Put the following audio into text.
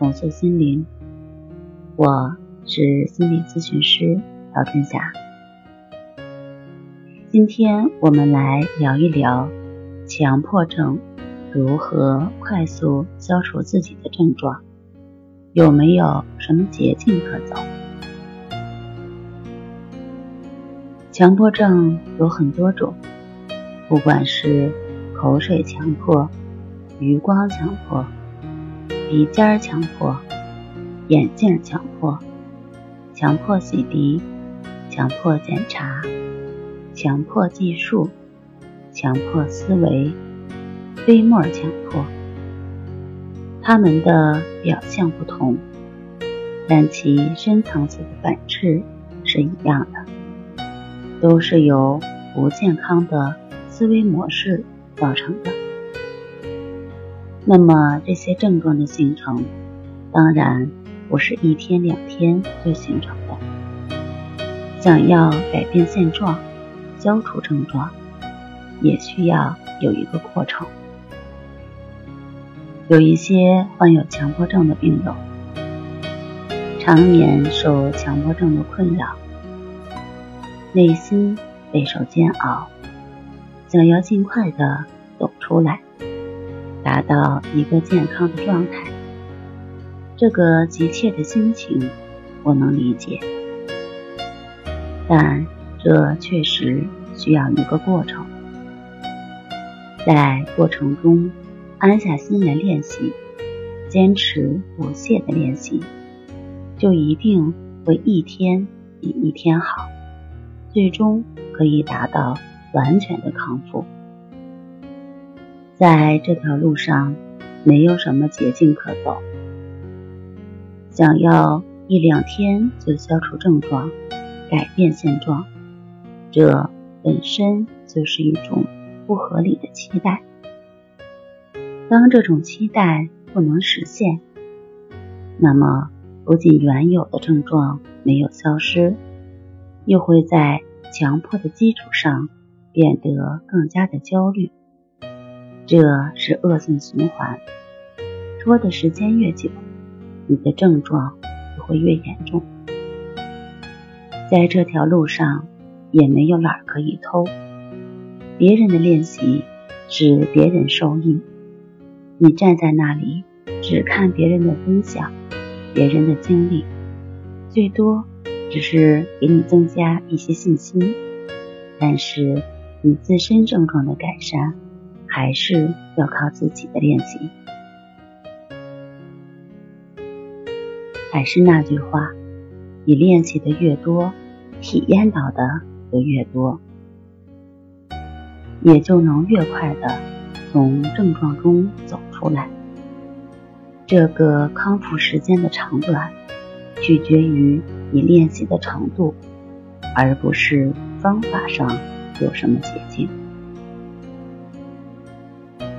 重塑心灵，我是心理咨询师姚春霞。今天我们来聊一聊强迫症如何快速消除自己的症状，有没有什么捷径可走？强迫症有很多种，不管是口水强迫、余光强迫。鼻尖强迫、眼镜强迫、强迫洗涤、强迫检查、强迫计数、强迫思维、飞沫强迫，他们的表象不同，但其深层次的本质是一样的，都是由不健康的思维模式造成的。那么这些症状的形成，当然不是一天两天就形成的。想要改变现状、消除症状，也需要有一个过程。有一些患有强迫症的病友，常年受强迫症的困扰，内心备受煎熬，想要尽快的走出来。达到一个健康的状态，这个急切的心情我能理解，但这确实需要一个过程。在过程中安下心来练习，坚持不懈的练习，就一定会一天比一天好，最终可以达到完全的康复。在这条路上，没有什么捷径可走。想要一两天就消除症状、改变现状，这本身就是一种不合理的期待。当这种期待不能实现，那么不仅原有的症状没有消失，又会在强迫的基础上变得更加的焦虑。这是恶性循环，拖的时间越久，你的症状就会越严重。在这条路上，也没有哪可以偷。别人的练习使别人受益，你站在那里只看别人的分享，别人的经历，最多只是给你增加一些信心，但是你自身症状的改善。还是要靠自己的练习。还是那句话，你练习的越多，体验到的就越多，也就能越快的从症状中走出来。这个康复时间的长短，取决于你练习的程度，而不是方法上有什么捷径。